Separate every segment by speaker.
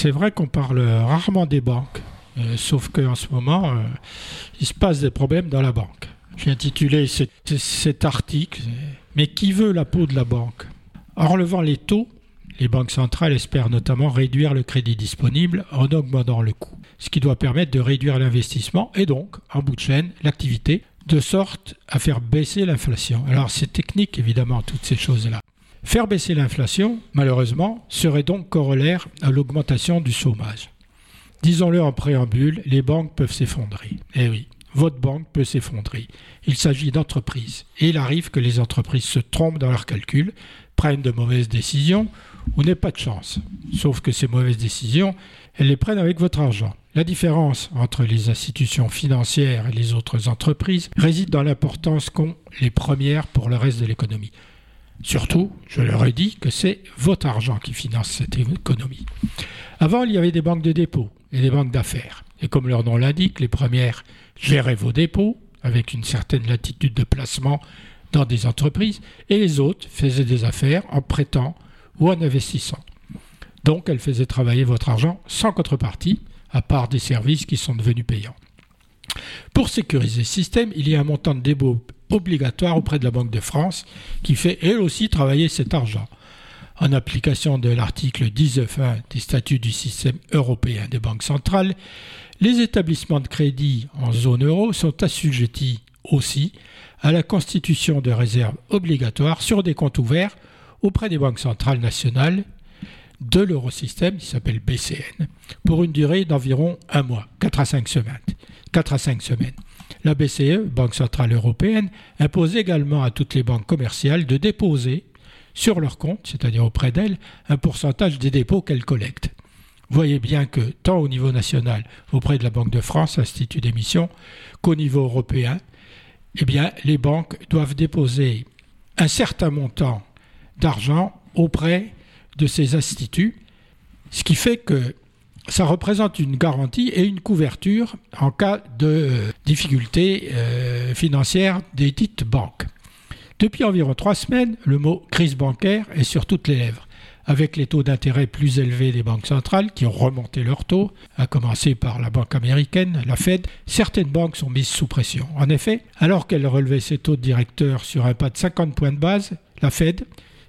Speaker 1: c'est vrai qu'on parle rarement des banques, euh, sauf qu'en ce moment, euh, il se passe des problèmes dans la banque. J'ai intitulé cet, cet article Mais qui veut la peau de la banque? En relevant les taux, les banques centrales espèrent notamment réduire le crédit disponible en augmentant le coût, ce qui doit permettre de réduire l'investissement et donc, en bout de chaîne, l'activité, de sorte à faire baisser l'inflation. Alors c'est technique évidemment toutes ces choses-là. Faire baisser l'inflation, malheureusement, serait donc corollaire à l'augmentation du chômage. Disons-le en préambule, les banques peuvent s'effondrer. Eh oui, votre banque peut s'effondrer. Il s'agit d'entreprises. Et il arrive que les entreprises se trompent dans leurs calculs, prennent de mauvaises décisions ou n'aient pas de chance. Sauf que ces mauvaises décisions, elles les prennent avec votre argent. La différence entre les institutions financières et les autres entreprises réside dans l'importance qu'ont les premières pour le reste de l'économie. Surtout, je leur ai dit que c'est votre argent qui finance cette économie. Avant, il y avait des banques de dépôt et des banques d'affaires. Et comme leur nom l'indique, les premières géraient vos dépôts avec une certaine latitude de placement dans des entreprises, et les autres faisaient des affaires en prêtant ou en investissant. Donc elles faisaient travailler votre argent sans contrepartie, à part des services qui sont devenus payants. Pour sécuriser ce système, il y a un montant de dépôt obligatoire auprès de la Banque de France qui fait elle aussi travailler cet argent. En application de l'article 19.1 des statuts du système européen des banques centrales, les établissements de crédit en zone euro sont assujettis aussi à la constitution de réserves obligatoires sur des comptes ouverts auprès des banques centrales nationales de l'eurosystème, qui s'appelle BCN, pour une durée d'environ un mois, 4 à 5 semaines. 4 à 5 semaines. La BCE, Banque Centrale Européenne, impose également à toutes les banques commerciales de déposer sur leur compte, c'est-à-dire auprès d'elles, un pourcentage des dépôts qu'elles collectent. Voyez bien que tant au niveau national, auprès de la Banque de France, Institut d'émission, qu'au niveau européen, eh les banques doivent déposer un certain montant d'argent auprès de ces instituts, ce qui fait que ça représente une garantie et une couverture en cas de euh, difficultés euh, financières des dites banques. Depuis environ trois semaines, le mot crise bancaire est sur toutes les lèvres. Avec les taux d'intérêt plus élevés des banques centrales qui ont remonté leurs taux, à commencer par la banque américaine, la Fed, certaines banques sont mises sous pression. En effet, alors qu'elle relevait ses taux de directeur sur un pas de 50 points de base, la Fed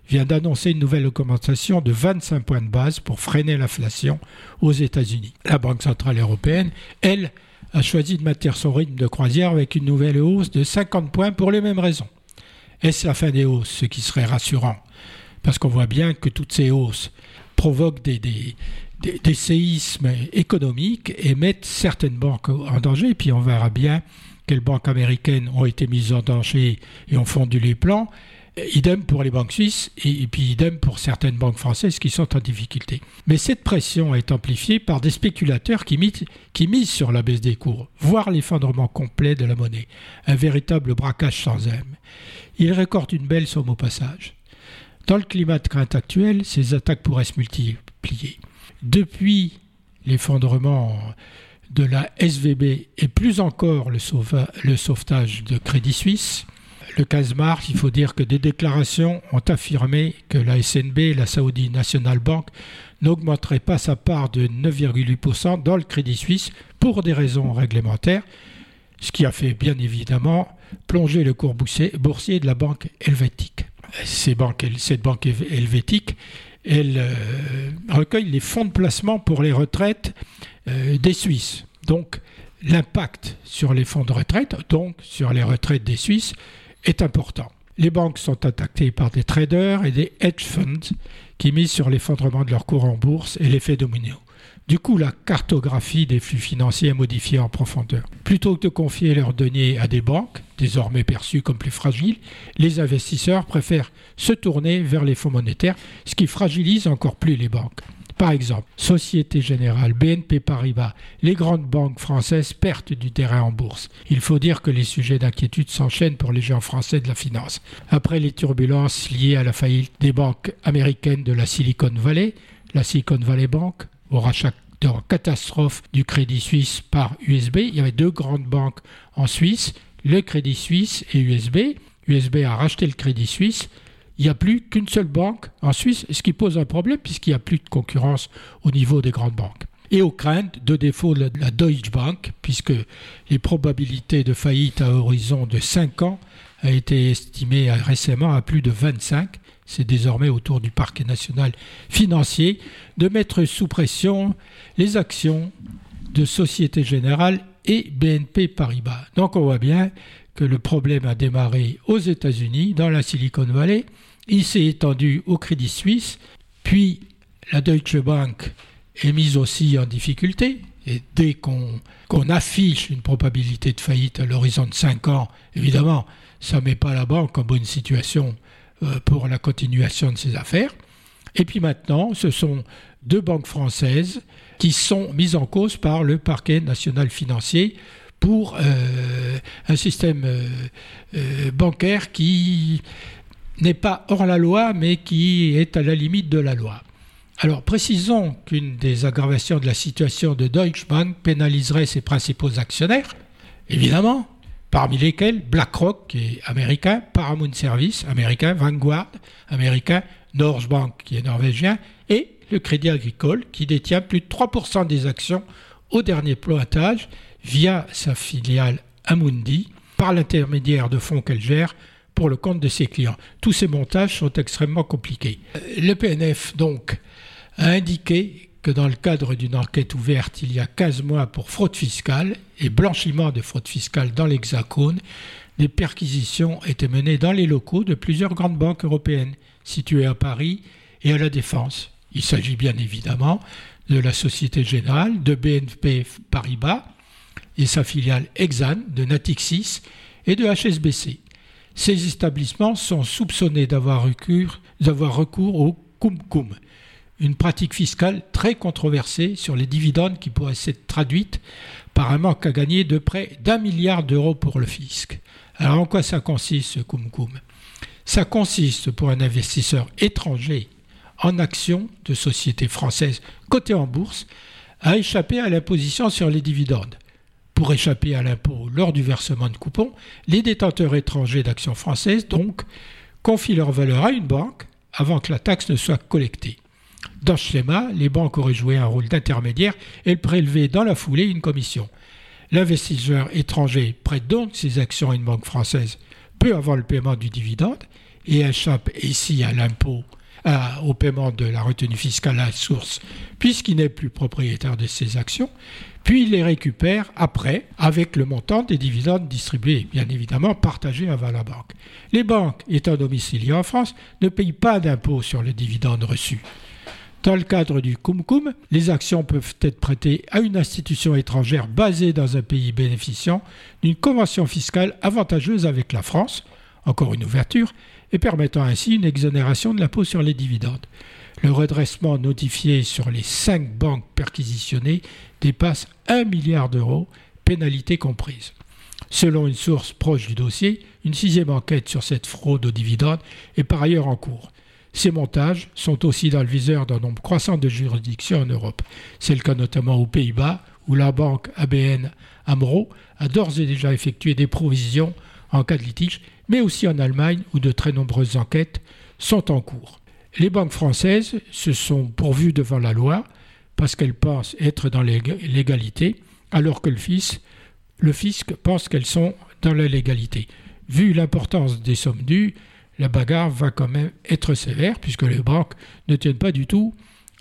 Speaker 1: vient d'annoncer une nouvelle augmentation de 25 points de base pour freiner l'inflation aux États-Unis. La Banque centrale européenne, elle, a choisi de maintenir son rythme de croisière avec une nouvelle hausse de 50 points pour les mêmes raisons. Est-ce la fin des hausses, ce qui serait rassurant? Parce qu'on voit bien que toutes ces hausses provoquent des, des, séismes économiques et mettent certaines banques en danger. Et puis on verra bien quelles banques américaines ont été mises en danger et ont fondu les plans. Idem pour les banques suisses et, puis idem pour certaines banques françaises qui sont en difficulté. Mais cette pression est amplifiée par des spéculateurs qui misent, sur la baisse des cours, voire l'effondrement complet de la monnaie, un véritable braquage sans âme. Ils récoltent une belle somme au passage. Dans le climat de crainte actuel, ces attaques pourraient se multiplier. Depuis l'effondrement de la SVB et plus encore le sauvetage de Crédit Suisse, le 15 mars, il faut dire que des déclarations ont affirmé que la SNB, la Saudi National Bank, n'augmenterait pas sa part de 9,8% dans le Crédit Suisse pour des raisons réglementaires, ce qui a fait bien évidemment plonger le cours boursier de la banque helvétique. cette banque helvétique, elle euh, recueille les fonds de placement pour les retraites euh, des Suisses. Donc, l'impact sur les fonds de retraite, donc sur les retraites des Suisses, est important. Les banques sont attaquées par des traders et des hedge funds qui misent sur l'effondrement de leur cours en bourse et l'effet domino. Du coup, la cartographie des flux financiers est modifiée en profondeur. Plutôt que de confier leurs deniers à des banques, désormais perçues comme plus fragiles, les investisseurs préfèrent se tourner vers les fonds monétaires, ce qui fragilise encore plus les banques. Par exemple, Société Générale, BNP Paribas, les grandes banques françaises perdent du terrain en bourse. Il faut dire que les sujets d'inquiétude s'enchaînent pour les géants français de la finance. Après les turbulences liées à la faillite des banques américaines de la Silicon Valley, la Silicon Valley Bank, au rachat de catastrophe du Crédit Suisse par USB, il y avait deux grandes banques en Suisse, le Crédit Suisse et USB. USB a racheté le Crédit Suisse il n'y a plus qu'une seule banque en Suisse, ce qui pose un problème puisqu'il n'y a plus de concurrence au niveau des grandes banques. Et aux craintes de défaut de la Deutsche Bank, puisque les probabilités de faillite à horizon de 5 ans a été estimées récemment à plus de 25, c'est désormais autour du parquet national financier, de mettre sous pression les actions de Société Générale et BNP Paribas. Donc on voit bien que le problème a démarré aux États-Unis, dans la Silicon Valley, il s'est étendu au Crédit Suisse, puis la Deutsche Bank est mise aussi en difficulté. Et dès qu'on affiche une probabilité de faillite à l'horizon de 5 ans, évidemment, ça ne met pas la banque en bonne situation euh, pour la continuation de ses affaires. Et puis maintenant, ce sont deux banques françaises qui sont mises en cause par le parquet national financier pour euh, un système euh, bancaire qui n'est pas hors la loi, mais qui est à la limite de la loi. Alors précisons qu'une des aggravations de la situation de Deutsche Bank pénaliserait ses principaux actionnaires, évidemment, parmi lesquels BlackRock, qui est américain, Paramount Service, américain, Vanguard, américain, Norge Bank, qui est norvégien, et le Crédit Agricole, qui détient plus de 3% des actions au dernier pointage via sa filiale Amundi, par l'intermédiaire de fonds qu'elle gère pour le compte de ses clients. Tous ces montages sont extrêmement compliqués. Euh, le PNF, donc, a indiqué que dans le cadre d'une enquête ouverte il y a 15 mois pour fraude fiscale et blanchiment de fraude fiscale dans l'Hexagone, des perquisitions étaient menées dans les locaux de plusieurs grandes banques européennes situées à Paris et à la Défense. Il s'agit bien évidemment de la Société Générale, de BNP Paribas et sa filiale Exan, de Natixis et de HSBC. Ces établissements sont soupçonnés d'avoir recours, recours au cum-cum, une pratique fiscale très controversée sur les dividendes qui pourrait s'être traduite par un manque à gagner de près d'un milliard d'euros pour le fisc. Alors en quoi ça consiste ce cum-cum Ça consiste pour un investisseur étranger en actions de sociétés françaises cotées en bourse à échapper à l'imposition sur les dividendes. Pour échapper à l'impôt lors du versement de coupons, les détenteurs étrangers d'actions françaises donc confient leur valeur à une banque avant que la taxe ne soit collectée. Dans ce schéma, les banques auraient joué un rôle d'intermédiaire et prélevé dans la foulée une commission. L'investisseur étranger prête donc ses actions à une banque française peu avant le paiement du dividende et échappe ici à l'impôt, au paiement de la retenue fiscale à la source, puisqu'il n'est plus propriétaire de ses actions, puis les récupère après avec le montant des dividendes distribués, bien évidemment partagés avant la banque. Les banques, étant domiciliées en France, ne payent pas d'impôt sur les dividendes reçus. Dans le cadre du cum-cum, les actions peuvent être prêtées à une institution étrangère basée dans un pays bénéficiant d'une convention fiscale avantageuse avec la France, encore une ouverture, et permettant ainsi une exonération de l'impôt sur les dividendes. Le redressement notifié sur les cinq banques perquisitionnées dépasse 1 milliard d'euros, pénalité comprise. Selon une source proche du dossier, une sixième enquête sur cette fraude aux dividendes est par ailleurs en cours. Ces montages sont aussi dans le viseur d'un nombre croissant de juridictions en Europe. C'est le cas notamment aux Pays-Bas, où la banque ABN AMRO a d'ores et déjà effectué des provisions en cas de litige, mais aussi en Allemagne, où de très nombreuses enquêtes sont en cours. Les banques françaises se sont pourvues devant la loi parce qu'elles pensent être dans l'égalité, alors que le fisc, pense qu'elles sont dans la légalité. Vu l'importance des sommes dues, la bagarre va quand même être sévère, puisque les banques ne tiennent pas du tout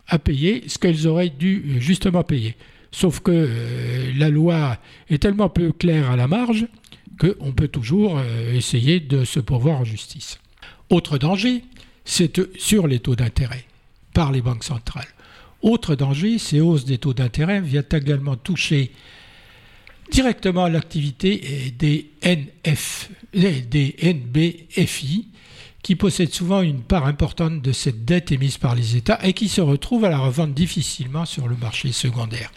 Speaker 1: à payer ce qu'elles auraient dû euh, justement payer. Sauf que euh, la loi est tellement peu claire à la marge qu'on peut toujours euh, essayer de se pourvoir en justice. Autre danger, sur les taux d'intérêt par les banques centrales. Autre danger, ces hausses des taux d'intérêt viennent également toucher directement l'activité des, des NBFI, qui possèdent souvent une part importante de cette dette émise par les États et qui se retrouvent à la revendre difficilement sur le marché secondaire.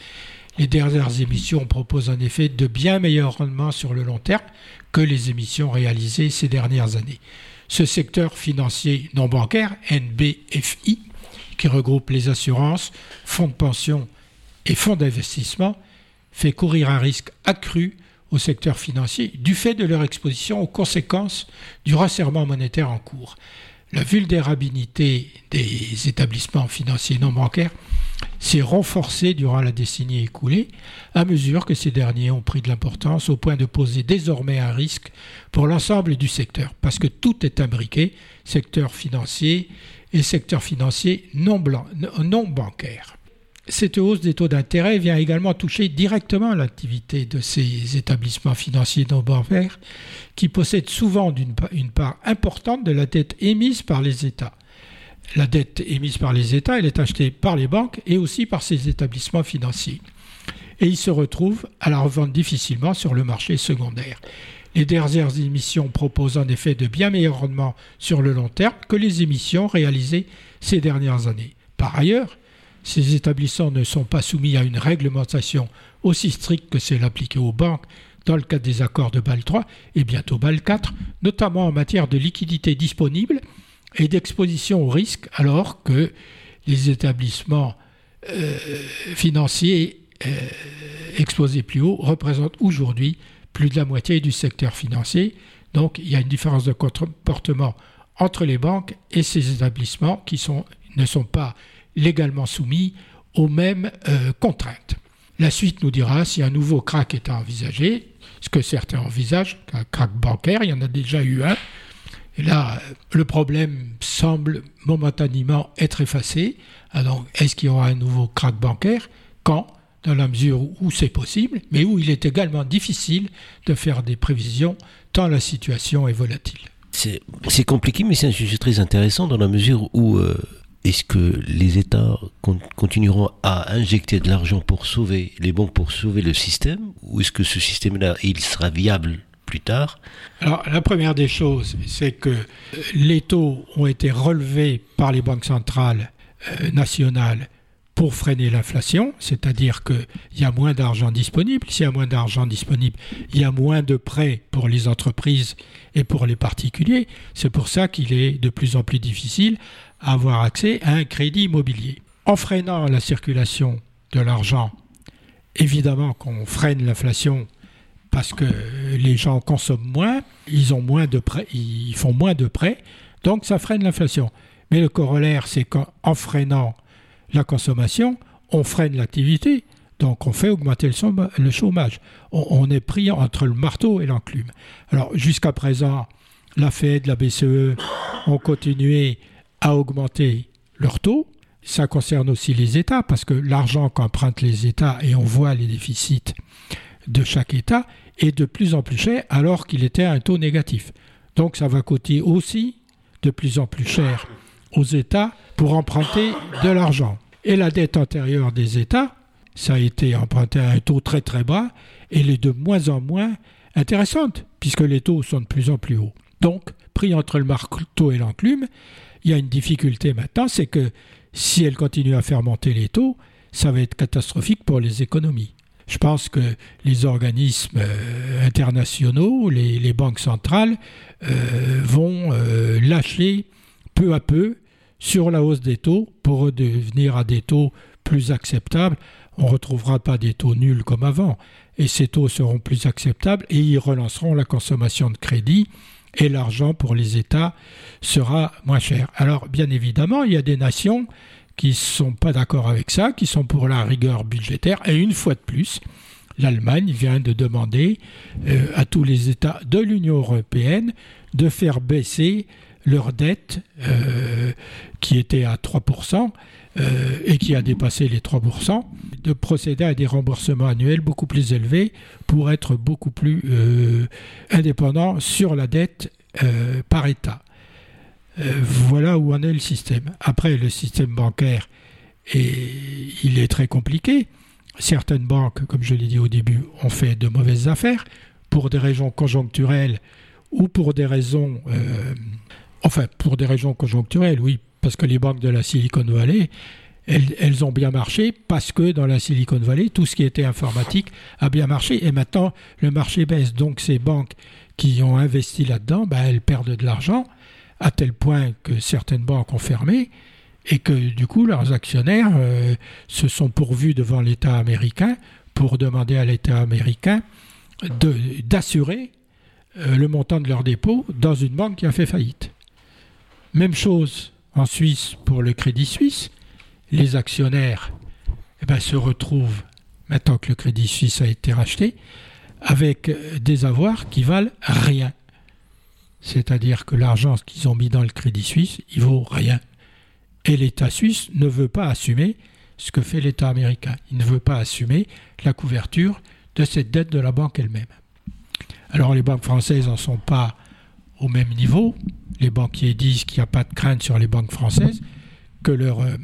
Speaker 1: Les dernières émissions proposent en effet de bien meilleurs rendements sur le long terme que les émissions réalisées ces dernières années. Ce secteur financier non bancaire, NBFI, qui regroupe les assurances, fonds de pension et fonds d'investissement, fait courir un risque accru au secteur financier du fait de leur exposition aux conséquences du resserrement monétaire en cours. La vulnérabilité des établissements financiers non bancaires s'est renforcée durant la décennie écoulée, à mesure que ces derniers ont pris de l'importance au point de poser désormais un risque pour l'ensemble du secteur, parce que tout est imbriqué, secteur financier et secteur financier non, bancaire. Cette hausse des taux d'intérêt vient également toucher directement l'activité de ces établissements financiers non bancaires qui possèdent souvent une part importante de la dette émise par les États. La dette émise par les États, est achetée par les banques et aussi par ces établissements financiers. Et ils se retrouvent à la revente difficilement sur le marché secondaire. Les dernières émissions proposent en effet de bien meilleurs rendements sur le long terme que les émissions réalisées ces dernières années. Par ailleurs, ces établissements ne sont pas soumis à une réglementation aussi stricte que celle appliquée aux banques dans le cadre des accords de Bâle 3 et bientôt Bâle 4, notamment en matière de liquidité disponible et d'exposition au risque, alors que les établissements euh, financiers euh, exposés plus haut représentent aujourd'hui plus de la moitié du secteur financier. Donc il y a une différence de comportement entre les banques et ces établissements qui ne sont pas légalement soumis aux mêmes euh, contraintes. La suite nous dira si un nouveau crack est envisagé, ce que certains envisagent, un crack bancaire, il y en a déjà eu un. Et là, euh, le problème semble momentanément être effacé. Alors, est-ce qu'il y aura un nouveau crack bancaire? Quand? Dans la mesure où c'est possible, mais où il est également difficile de faire des prévisions tant la situation est volatile.
Speaker 2: C'est compliqué, mais c'est un sujet très intéressant dans la mesure où euh, est-ce que les États continueront à injecter de l'argent pour sauver les banques, pour sauver le système Ou est-ce que ce système-là, il sera viable plus tard?
Speaker 1: Alors, la première des choses, c'est que les taux ont été relevés par les banques centrales euh, nationales pour freiner l'inflation, c'est-à-dire qu'il y a moins d'argent disponible. S'il y a moins d'argent disponible, il y a moins de prêts pour les entreprises et pour les particuliers. C'est pour ça qu'il est de plus en plus difficile avoir accès à un crédit immobilier. En freinant la circulation de l'argent, évidemment qu'on freine l'inflation parce que les gens consomment moins, ils ont moins de prêts, ils font moins de prêts, donc ça freine l'inflation. Mais le corollaire, c'est qu'en freinant la consommation, on freine l'activité, donc on fait augmenter le chômage. On, est pris entre le marteau et l'enclume. Alors jusqu'à présent, la Fed, la BCE ont continué à augmenter leurs taux. Ça concerne aussi les États, parce que l'argent qu'empruntent les États, et on voit les déficits de chaque État, est de plus en plus cher alors qu'il était à un taux négatif. Donc ça va coûter aussi de plus en plus cher aux États pour emprunter de l'argent. Et la dette antérieure des États, ça a été emprunté à un taux très très bas, elle est de moins en moins intéressante, puisque les taux sont de plus en plus hauts. Donc, pris entre le marteau et l'enclume, il y a une difficulté maintenant, c'est que si elle continue à faire monter les taux, ça va être catastrophique pour les économies. Je pense que les organismes euh, internationaux, les, banques centrales, euh, vont euh, lâcher peu à peu sur la hausse des taux pour redevenir à des taux plus acceptables. On ne retrouvera pas des taux nuls comme avant, et ces taux seront plus acceptables et ils relanceront la consommation de crédit et l'argent pour les États sera moins cher. Alors bien évidemment, il y a des nations qui ne sont pas d'accord avec ça, qui sont pour la rigueur budgétaire, et une fois de plus, l'Allemagne vient de demander euh, à tous les États de l'Union européenne de faire baisser leur dette euh, qui était à 3% euh, et qui a dépassé les 3%, de procéder à des remboursements annuels beaucoup plus élevés pour être beaucoup plus euh, indépendant sur la dette par État. voilà où en est le système. Après, le système bancaire, il est très compliqué. Certaines banques, comme je l'ai dit au début, ont fait de mauvaises affaires pour des raisons conjoncturelles ou pour des raisons... enfin, pour des raisons conjoncturelles, oui, parce que les banques de la Silicon Valley, elles, ont bien marché parce que dans la Silicon Valley, tout ce qui était informatique a bien marché et maintenant le marché baisse. Donc ces banques qui ont investi là-dedans, ben, elles perdent de l'argent à tel point que certaines banques ont fermé et que du coup leurs actionnaires euh, se sont pourvus devant l'État américain pour demander à l'État américain d'assurer euh, le montant de leurs dépôts dans une banque qui a fait faillite. Même chose en Suisse pour le Crédit Suisse. Les actionnaires eh ben, se retrouvent, maintenant que le Crédit Suisse a été racheté, avec des avoirs qui valent rien. C'est-à-dire que l'argent qu'ils ont mis dans le Crédit Suisse, il vaut rien. Et l'État suisse ne veut pas assumer ce que fait l'État américain. Il ne veut pas assumer la couverture de cette dette de la banque elle-même. Alors les banques françaises n'en sont pas au même niveau. Les banquiers disent qu'il n'y a pas de crainte sur les banques françaises, que leur, euh,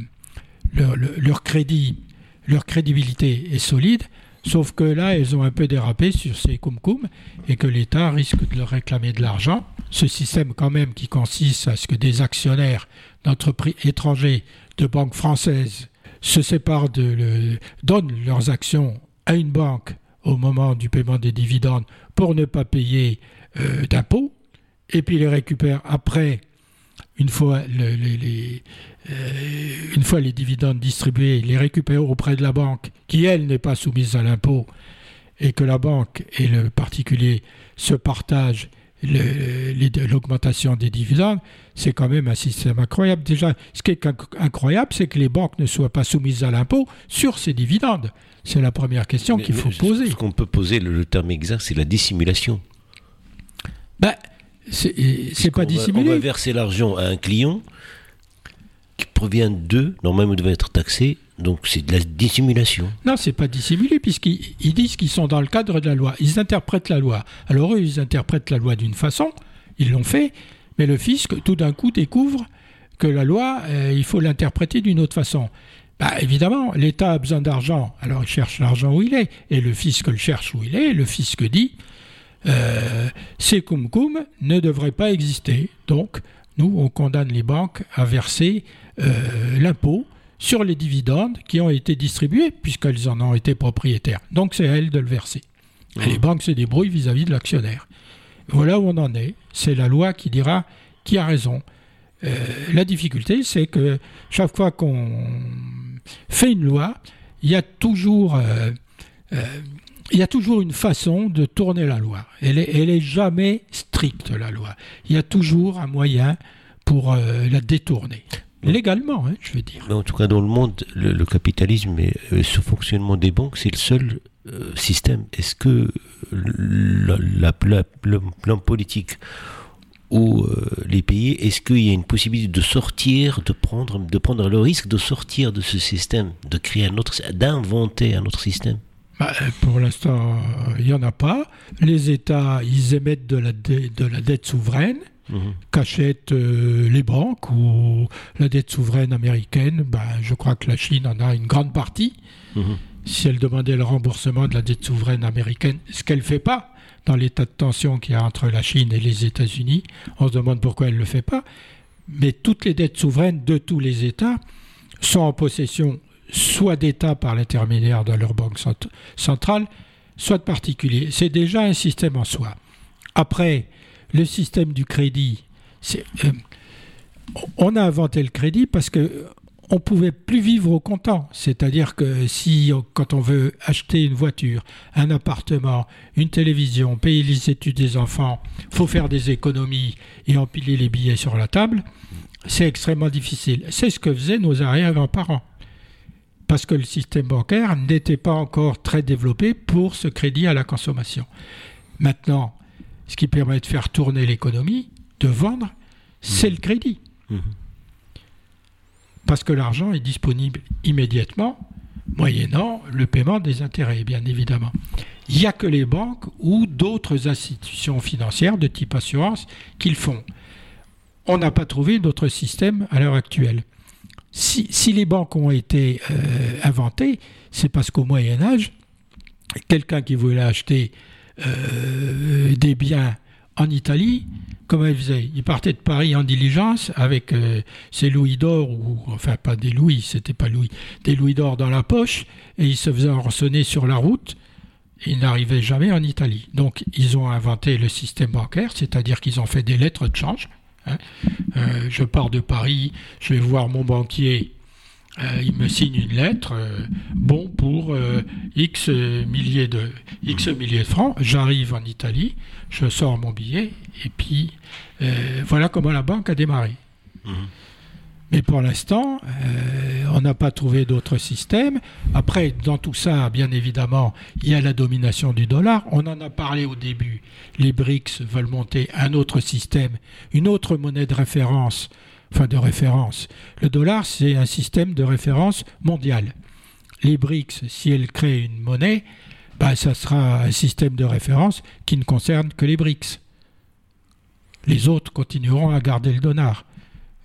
Speaker 1: leur, crédit, leur crédibilité est solide, sauf que là, elles ont un peu dérapé sur ces cum et que l'État risque de leur réclamer de l'argent. Ce système quand même qui consiste à ce que des actionnaires d'entreprises étrangers, de banques françaises, se séparent de donnent leurs actions à une banque au moment du paiement des dividendes pour ne pas payer euh, d'impôts, et puis les récupèrent après, une fois, les, euh, une fois les dividendes distribués, les récupèrent auprès de la banque, qui elle n'est pas soumise à l'impôt, et que la banque et le particulier se partagent l'augmentation des dividendes, c'est quand même un système incroyable. Déjà, ce qui est incroyable, c'est que les banques ne soient pas soumises à l'impôt sur ces dividendes. C'est la première question qu'il faut poser.
Speaker 2: Ce qu'on peut poser, le, terme exact, c'est la dissimulation.
Speaker 1: Ben, c'est pas dissimulé.
Speaker 2: on va verser l'argent à un client qui provient d'eux, normalement il devait être taxé, donc c'est de la dissimulation.
Speaker 1: Non, c'est pas dissimulé, puisqu'ils disent qu'ils sont dans le cadre de la loi. Ils interprètent la loi. Alors eux, ils interprètent la loi d'une façon, ils l'ont fait, mais le fisc, tout d'un coup, découvre que la loi, euh, il faut l'interpréter d'une autre façon. Bah, évidemment, l'État a besoin d'argent, alors il cherche l'argent où il est, et le fisc le cherche où il est, et le fisc dit euh, ces cum ne devraient pas exister. Donc, nous, on condamne les banques à verser euh, l'impôt sur les dividendes qui ont été distribués, puisqu'elles en ont été propriétaires. Donc, c'est à elles de le verser. Les banques se débrouillent vis-à-vis de l'actionnaire. Voilà où on en est. C'est la loi qui dira qui a raison. Euh, la difficulté, c'est que chaque fois qu'on fait une loi, il y a toujours, il y a toujours une façon de tourner la loi. Elle est, elle est jamais stricte, la loi. Il y a toujours un moyen pour euh, la détourner. Légalement, hein, je veux dire.
Speaker 2: en tout cas, dans le monde, le, capitalisme et ce fonctionnement des banques, c'est le seul système. Est-ce que l'homme politique ou euh, les pays, est-ce qu'il y a une possibilité de sortir, de prendre, de prendre le risque de sortir de ce système, de créer un autre, d'inventer un autre système?
Speaker 1: Bah, Pour l'instant, il n'y en a pas. Les États, ils émettent de la, de la dette souveraine. Mhm. qu'achètent euh, les banques ou la dette souveraine américaine, bah, je crois que la Chine en a une grande partie. Mhm. Si elle demandait le remboursement de la dette souveraine américaine, ce qu'elle ne fait pas, dans l'état de tension qu'il y a entre la Chine et les États-Unis. On se demande pourquoi elle ne le fait pas. Mais toutes les dettes souveraines de tous les États sont en possession soit d'États par l'intermédiaire de leur banque centrale, soit de particuliers. C'est déjà un système en soi. Après, le système du crédit, euh, on a inventé le crédit parce que on pouvait plus vivre au comptant. C'est-à-dire que si, quand on veut acheter une voiture, un appartement, une télévision, payer les études des enfants, faut faire des économies et empiler les billets sur la table, c'est extrêmement difficile. C'est ce que faisaient nos arrière-grands-parents. Parce que le système bancaire n'était pas encore très développé pour ce crédit à la consommation. Maintenant, ce qui permet de faire tourner l'économie, de vendre, c'est mmh. le crédit. Mmh parce que l'argent est disponible immédiatement, moyennant le paiement des intérêts, bien évidemment. Il n'y a que les banques ou d'autres institutions financières de type assurance qui le font. On n'a pas trouvé d'autre système à l'heure actuelle. Si, les banques ont été euh, inventées, c'est parce qu'au Moyen Âge, quelqu'un qui voulait acheter euh, des biens en Italie, comment il faisait? Il partait de Paris en diligence avec euh, ses louis d'or, ou enfin pas des louis, c'était pas louis, des louis d'or dans la poche, et il se faisait rançonner sur la route. il n'arrivait jamais en Italie. Donc ils ont inventé le système bancaire, c'est-à-dire qu'ils ont fait des lettres de change. Hein. Euh, je pars de Paris, je vais voir mon banquier euh, il me signe une lettre, euh, bon pour X milliers de francs. J'arrive en Italie, je sors mon billet et puis voilà comment la banque a démarré.
Speaker 2: Mhm.
Speaker 1: Mais pour l'instant, euh, on n'a pas trouvé d'autre système. Après, dans tout ça, bien évidemment, il y a la domination du dollar. On en a parlé au début. Les BRICS veulent monter un autre système, une autre monnaie de référence. Enfin, de référence. Le dollar, c'est un système de référence mondial. Les BRICS, si elles créent une monnaie, bah, ça sera un système de référence qui ne concerne que les BRICS. Les autres continueront à garder le dollar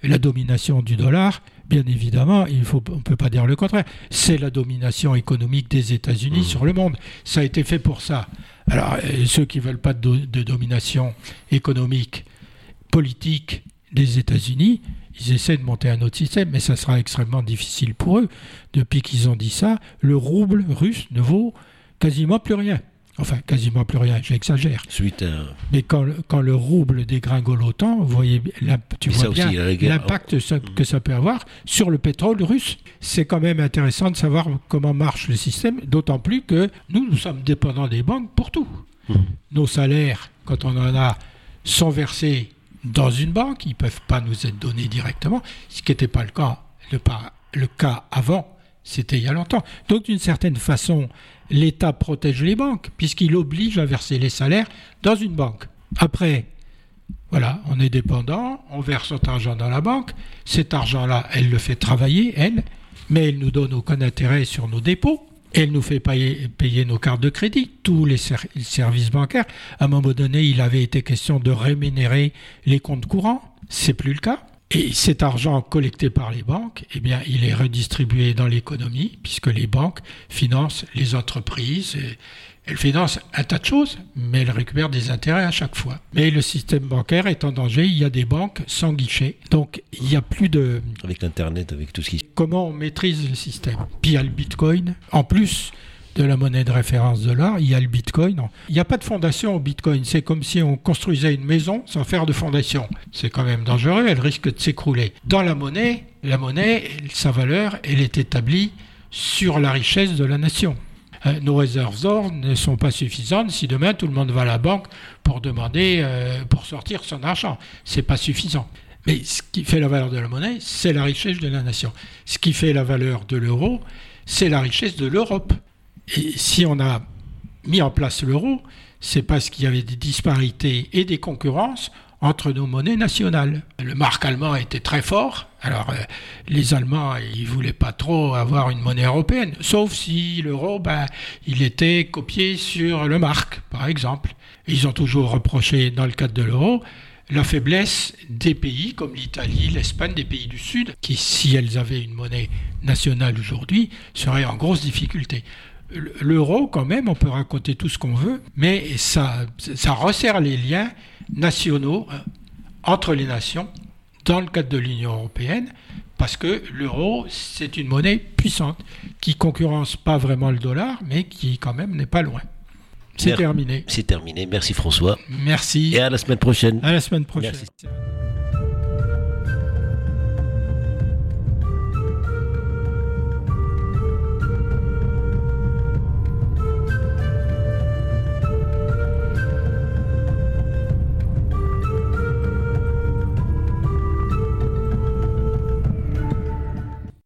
Speaker 1: la domination du dollar, bien évidemment, il faut, on ne peut pas dire le contraire. C'est la domination économique des États-Unis
Speaker 2: Mmh.
Speaker 1: sur le monde. Ça a été fait pour ça. Alors, ceux qui veulent pas de, do- de domination économique, politique des États-Unis, ils essaient de monter un autre système, mais ça sera extrêmement difficile pour eux. Depuis qu'ils ont dit ça, le rouble russe ne vaut quasiment plus rien. Enfin, quasiment plus rien, j'exagère.
Speaker 2: Suite à.
Speaker 1: Mais quand, le- quand le rouble dégringole autant, vous voyez, tu
Speaker 2: Mais
Speaker 1: vois bien l'impact ça- que ça peut avoir sur le pétrole russe. C'est quand même intéressant de savoir comment marche le système, d'autant plus que nous, nous sommes dépendants des banques pour tout.
Speaker 2: Mhm.
Speaker 1: Nos salaires, quand on en a, sont versés dans une banque, ils ne peuvent pas nous être donnés directement, ce qui n'était pas le cas, le, pas- le cas avant, c'était il y a longtemps. Donc d'une certaine façon, l'État protège les banques, puisqu'il oblige à verser les salaires dans une banque. Après, voilà, on est dépendant, on verse notre argent dans la banque, cet argent-là, elle le fait travailler, elle, mais elle nous donne aucun intérêt sur nos dépôts, elle nous fait payer, nos cartes de crédit, tous les ser- services bancaires. À un moment donné, il avait été question de rémunérer les comptes courants, c'est plus le cas. Et cet argent collecté par les banques, eh bien, il est redistribué dans l'économie, puisque les banques financent les entreprises. et elles financent un tas de choses, mais elles récupèrent des intérêts à chaque fois. Mais le système bancaire est en danger. Il y a des banques sans guichet. Donc, il n'y a plus de,
Speaker 2: Avec Internet, avec tout ce qui.
Speaker 1: comment on maîtrise le système? Puis il y a le Bitcoin. En plus de la monnaie de référence de l'or, il y a le Bitcoin. Il n'y a pas de fondation au Bitcoin. C'est comme si on construisait une maison sans faire de fondation. C'est quand même dangereux. Elle risque de s'écrouler. Dans la monnaie, la monnaie, sa valeur, elle est établie sur la richesse de la nation. Euh, Nos réserves d'or ne sont pas suffisantes si demain tout le monde va à la banque pour demander, euh, pour sortir son argent. C'est pas suffisant. Mais ce qui fait la valeur de la monnaie, c'est la richesse de la nation. Ce qui fait la valeur de l'euro, c'est la richesse de l'Europe. Et si on a mis en place l'euro, c'est parce qu'il y avait des disparités et des concurrences entre nos monnaies nationales. Le marque allemand était très fort. Alors, euh, les Allemands, ils voulaient pas trop avoir une monnaie européenne, sauf si l'euro, ben, il était copié sur le marque, par exemple. Ils ont toujours reproché, dans le cadre de l'euro, la faiblesse des pays comme l'Italie, l'Espagne, des pays du Sud, qui, si elles avaient une monnaie nationale aujourd'hui, seraient en grosse difficulté. L'euro, quand même, on peut raconter tout ce qu'on veut, mais ça, ça resserre les liens nationaux euh, entre les nations dans le cadre de l'Union européenne, parce que l'euro, c'est une monnaie puissante qui concurrence pas vraiment le dollar, mais qui quand même n'est pas loin. C'est
Speaker 2: Mer-
Speaker 1: terminé.
Speaker 2: C'est terminé. Merci François.
Speaker 1: Merci.
Speaker 2: Et à la semaine prochaine.
Speaker 1: À la semaine prochaine.
Speaker 2: Merci.